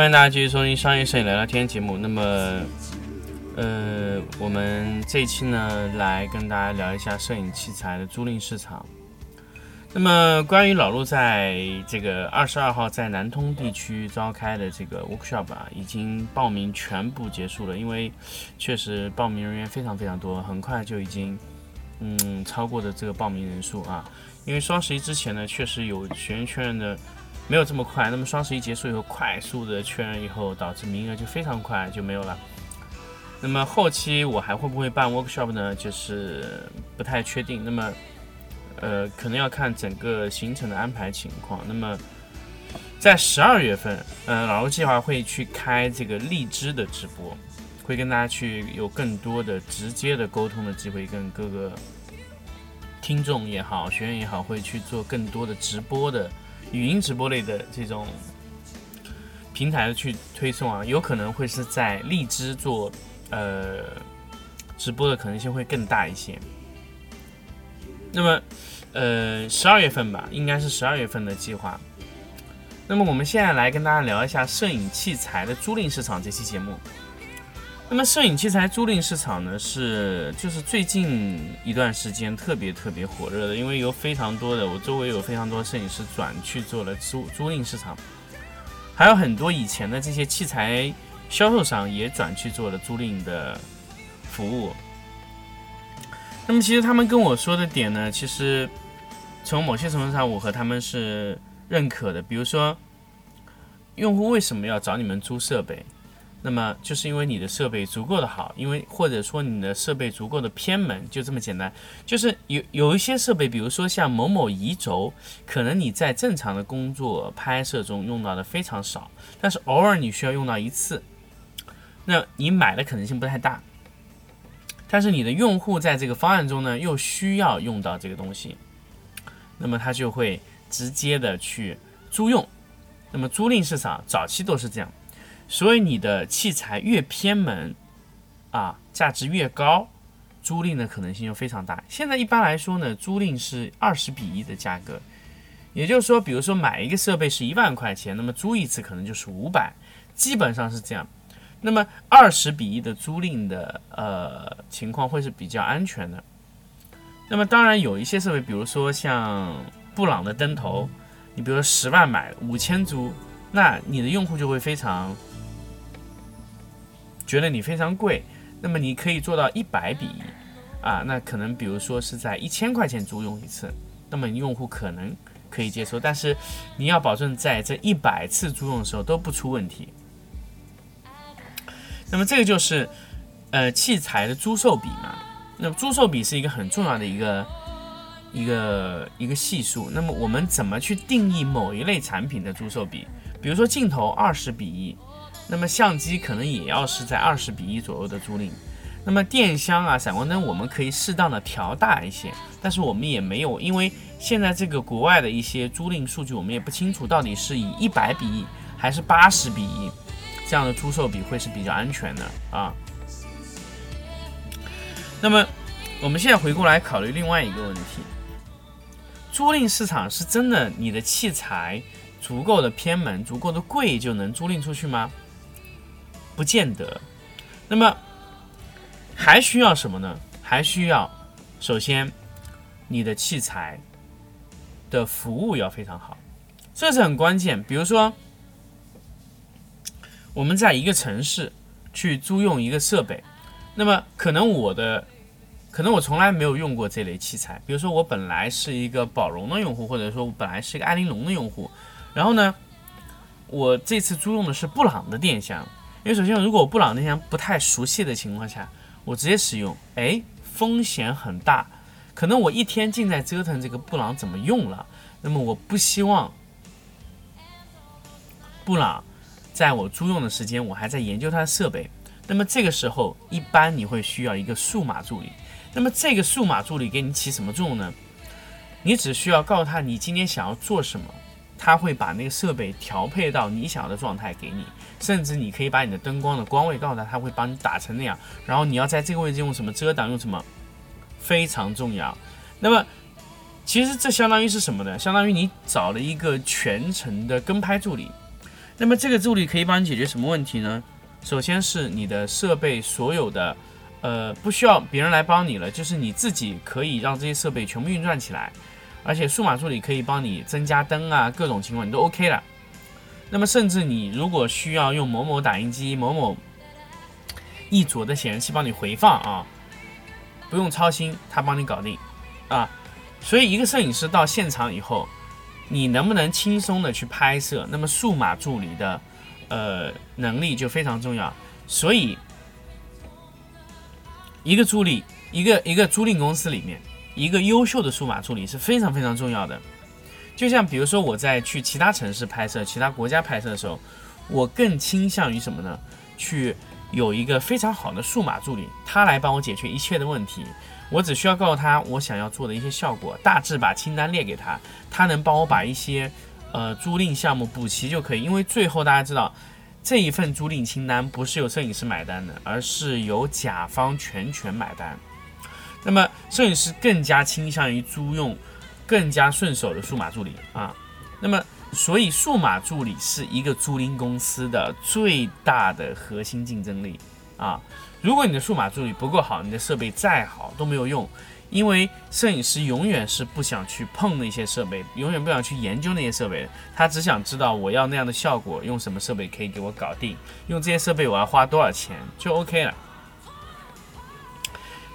欢迎大家继续收听商业摄影聊聊天节目。那么，呃，我们这一期呢，来跟大家聊一下摄影器材的租赁市场。那么，关于老陆在这个二十二号在南通地区召开的这个 workshop 啊，已经报名全部结束了。因为确实报名人员非常非常多，很快就已经嗯超过的这个报名人数啊。因为双十一之前呢，确实有学员确认的。没有这么快，那么双十一结束以后，快速的确认以后，导致名额就非常快就没有了。那么后期我还会不会办 workshop 呢？就是不太确定。那么，呃，可能要看整个行程的安排情况。那么，在十二月份，呃，老陆计划会去开这个荔枝的直播，会跟大家去有更多的直接的沟通的机会，跟各个听众也好，学员也好，会去做更多的直播的。语音直播类的这种平台去推送啊，有可能会是在荔枝做呃直播的可能性会更大一些。那么呃十二月份吧，应该是十二月份的计划。那么我们现在来跟大家聊一下摄影器材的租赁市场这期节目。那么摄影器材租赁市场呢，是就是最近一段时间特别特别火热的，因为有非常多的我周围有非常多摄影师转去做了租租赁市场，还有很多以前的这些器材销售商也转去做了租赁的服务。那么其实他们跟我说的点呢，其实从某些程度上我和他们是认可的，比如说用户为什么要找你们租设备？那么就是因为你的设备足够的好，因为或者说你的设备足够的偏门，就这么简单。就是有有一些设备，比如说像某某移轴，可能你在正常的工作拍摄中用到的非常少，但是偶尔你需要用到一次，那你买的可能性不太大。但是你的用户在这个方案中呢，又需要用到这个东西，那么他就会直接的去租用。那么租赁市场早期都是这样。所以你的器材越偏门，啊，价值越高，租赁的可能性就非常大。现在一般来说呢，租赁是二十比一的价格，也就是说，比如说买一个设备是一万块钱，那么租一次可能就是五百，基本上是这样。那么二十比一的租赁的呃情况会是比较安全的。那么当然有一些设备，比如说像布朗的灯头，你比如说十万买五千租，那你的用户就会非常。觉得你非常贵，那么你可以做到一百比一啊，那可能比如说是在一千块钱租用一次，那么用户可能可以接受，但是你要保证在这一百次租用的时候都不出问题。那么这个就是呃器材的租售比嘛，那么租售比是一个很重要的一个一个一个系数。那么我们怎么去定义某一类产品的租售比？比如说镜头二十比一。那么相机可能也要是在二十比一左右的租赁，那么电箱啊、闪光灯我们可以适当的调大一些，但是我们也没有，因为现在这个国外的一些租赁数据我们也不清楚到底是以一百比一还是八十比一这样的租售比会是比较安全的啊。那么我们现在回过来考虑另外一个问题，租赁市场是真的你的器材足够的偏门、足够的贵就能租赁出去吗？不见得，那么还需要什么呢？还需要，首先你的器材的服务要非常好，这是很关键。比如说，我们在一个城市去租用一个设备，那么可能我的，可能我从来没有用过这类器材。比如说，我本来是一个宝龙的用户，或者说我本来是一个爱玲珑的用户，然后呢，我这次租用的是布朗的电箱。因为首先，如果布朗那天不太熟悉的情况下，我直接使用，哎，风险很大，可能我一天尽在折腾这个布朗怎么用了，那么我不希望布朗在我租用的时间，我还在研究他的设备。那么这个时候，一般你会需要一个数码助理。那么这个数码助理给你起什么作用呢？你只需要告诉他你今天想要做什么，他会把那个设备调配到你想要的状态给你。甚至你可以把你的灯光的光位告诉他，他会帮你打成那样。然后你要在这个位置用什么遮挡，用什么，非常重要。那么其实这相当于是什么呢？相当于你找了一个全程的跟拍助理。那么这个助理可以帮你解决什么问题呢？首先是你的设备所有的，呃，不需要别人来帮你了，就是你自己可以让这些设备全部运转起来，而且数码助理可以帮你增加灯啊，各种情况你都 OK 了。那么甚至你如果需要用某某打印机、某某一组的显示器帮你回放啊，不用操心，他帮你搞定啊。所以一个摄影师到现场以后，你能不能轻松的去拍摄？那么数码助理的。呃，能力就非常重要，所以一个助理，一个一个租赁公司里面，一个优秀的数码助理是非常非常重要的。就像比如说我在去其他城市拍摄、其他国家拍摄的时候，我更倾向于什么呢？去有一个非常好的数码助理，他来帮我解决一切的问题。我只需要告诉他我想要做的一些效果，大致把清单列给他，他能帮我把一些。呃，租赁项目补齐就可以，因为最后大家知道，这一份租赁清单不是由摄影师买单的，而是由甲方全权买单。那么，摄影师更加倾向于租用更加顺手的数码助理啊。那么，所以数码助理是一个租赁公司的最大的核心竞争力啊。如果你的数码助理不够好，你的设备再好都没有用。因为摄影师永远是不想去碰那些设备，永远不想去研究那些设备，他只想知道我要那样的效果，用什么设备可以给我搞定，用这些设备我要花多少钱就 OK 了。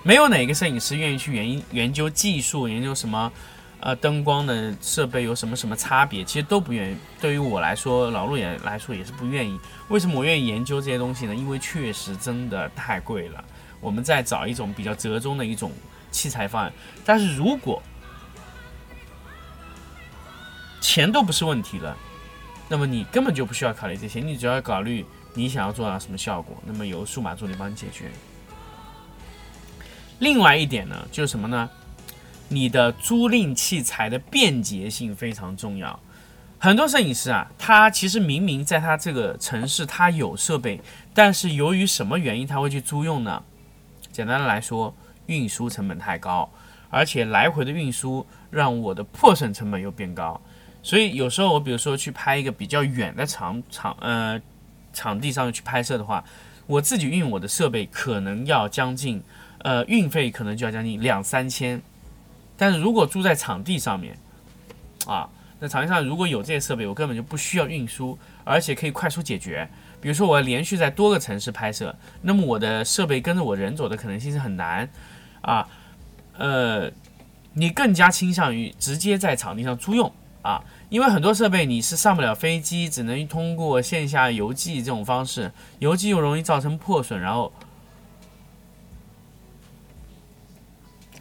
没有哪个摄影师愿意去研研究技术，研究什么，呃，灯光的设备有什么什么差别，其实都不愿意。对于我来说，老陆也来说也是不愿意。为什么我愿意研究这些东西呢？因为确实真的太贵了。我们在找一种比较折中的一种。器材方案，但是如果钱都不是问题了，那么你根本就不需要考虑这些，你只要考虑你想要做到什么效果，那么由数码助理帮你解决。另外一点呢，就是什么呢？你的租赁器材的便捷性非常重要。很多摄影师啊，他其实明明在他这个城市他有设备，但是由于什么原因他会去租用呢？简单的来说。运输成本太高，而且来回的运输让我的破损成本又变高，所以有时候我比如说去拍一个比较远的场场呃场地上去拍摄的话，我自己运我的设备可能要将近呃运费可能就要将近两三千，但是如果住在场地上面啊，那场地上如果有这些设备，我根本就不需要运输，而且可以快速解决。比如说我要连续在多个城市拍摄，那么我的设备跟着我人走的可能性是很难。啊，呃，你更加倾向于直接在场地上租用啊，因为很多设备你是上不了飞机，只能通过线下邮寄这种方式，邮寄又容易造成破损，然后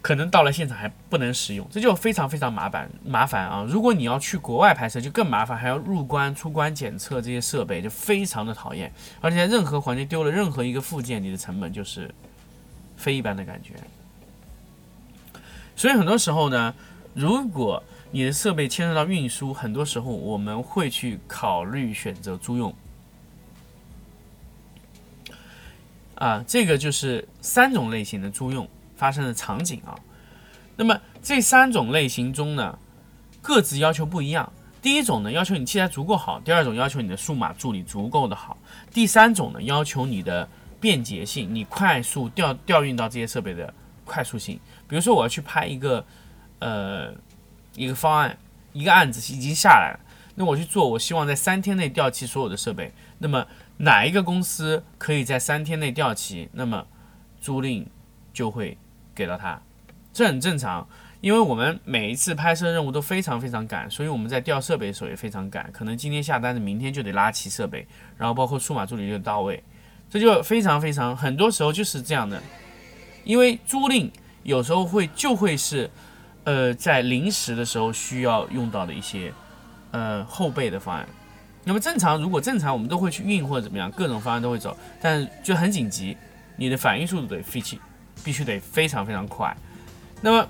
可能到了现场还不能使用，这就非常非常麻烦麻烦啊！如果你要去国外拍摄，就更麻烦，还要入关、出关检测这些设备，就非常的讨厌，而且在任何环节丢了任何一个附件，你的成本就是飞一般的感觉。所以很多时候呢，如果你的设备牵涉到运输，很多时候我们会去考虑选择租用。啊，这个就是三种类型的租用发生的场景啊。那么这三种类型中呢，各自要求不一样。第一种呢，要求你器材足够好；第二种要求你的数码助理足够的好；第三种呢，要求你的便捷性，你快速调调运到这些设备的快速性。比如说我要去拍一个，呃，一个方案，一个案子已经下来了，那我去做，我希望在三天内调齐所有的设备。那么哪一个公司可以在三天内调齐？那么租赁就会给到他，这很正常，因为我们每一次拍摄任务都非常非常赶，所以我们在调设备的时候也非常赶，可能今天下单的，明天就得拉齐设备，然后包括数码助理就到位，这就非常非常，很多时候就是这样的，因为租赁。有时候会就会是，呃，在临时的时候需要用到的一些，呃，后备的方案。那么正常，如果正常，我们都会去运或者怎么样，各种方案都会走。但就很紧急，你的反应速度得飞起，必须得非常非常快。那么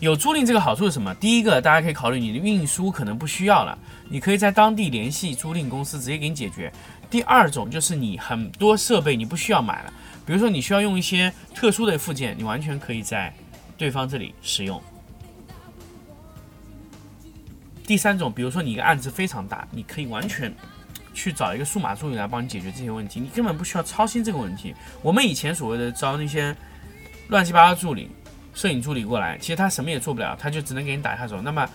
有租赁这个好处是什么？第一个，大家可以考虑你的运输可能不需要了，你可以在当地联系租赁公司，直接给你解决。第二种就是你很多设备你不需要买了，比如说你需要用一些特殊的附件，你完全可以在对方这里使用。第三种，比如说你一个案子非常大，你可以完全去找一个数码助理来帮你解决这些问题，你根本不需要操心这个问题。我们以前所谓的招那些乱七八糟助理、摄影助理过来，其实他什么也做不了，他就只能给你打下手。那么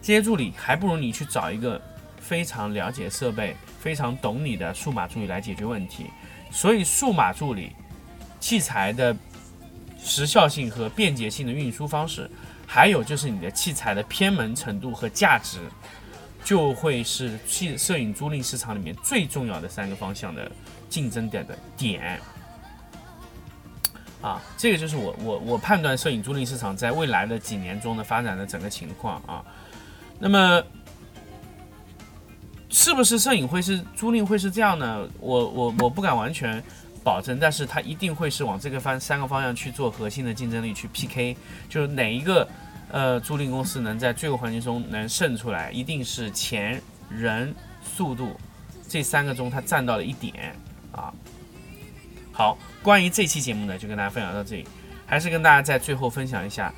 这些助理还不如你去找一个非常了解设备、非常懂你的数码助理来解决问题。所以数码助理器材的时效性和便捷性的运输方式。还有就是你的器材的偏门程度和价值，就会是器摄影租赁市场里面最重要的三个方向的竞争点的点。啊，这个就是我我我判断摄影租赁市场在未来的几年中的发展的整个情况啊。那么，是不是摄影会是租赁会是这样呢？我我我不敢完全。保证，但是它一定会是往这个方三个方向去做核心的竞争力去 PK，就是哪一个呃租赁公司能在最后环节中能胜出来，一定是钱、人、速度这三个中它占到了一点啊。好，关于这期节目呢，就跟大家分享到这里，还是跟大家在最后分享一下，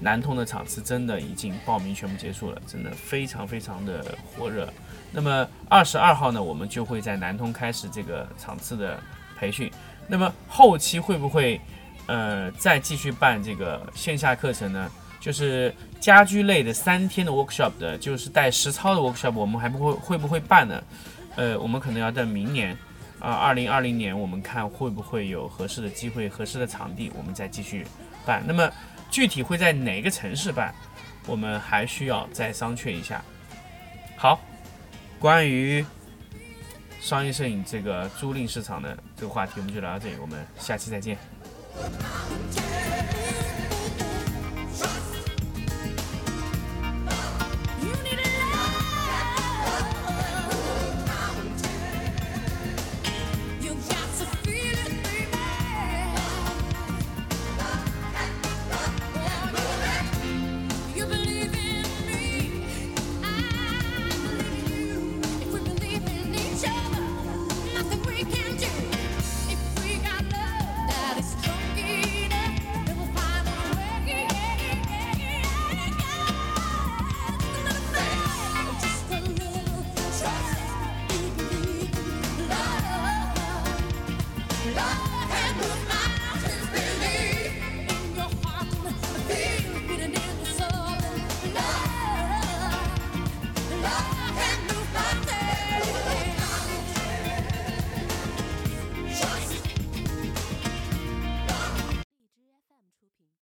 南通的场次真的已经报名全部结束了，真的非常非常的火热。那么二十二号呢，我们就会在南通开始这个场次的。培训，那么后期会不会，呃，再继续办这个线下课程呢？就是家居类的三天的 workshop 的，就是带实操的 workshop，我们还不会会不会办呢？呃，我们可能要等明年，啊，二零二零年，我们看会不会有合适的机会、合适的场地，我们再继续办。那么具体会在哪个城市办，我们还需要再商榷一下。好，关于。商业摄影这个租赁市场的这个话题，我们就聊到这里，我们下期再见。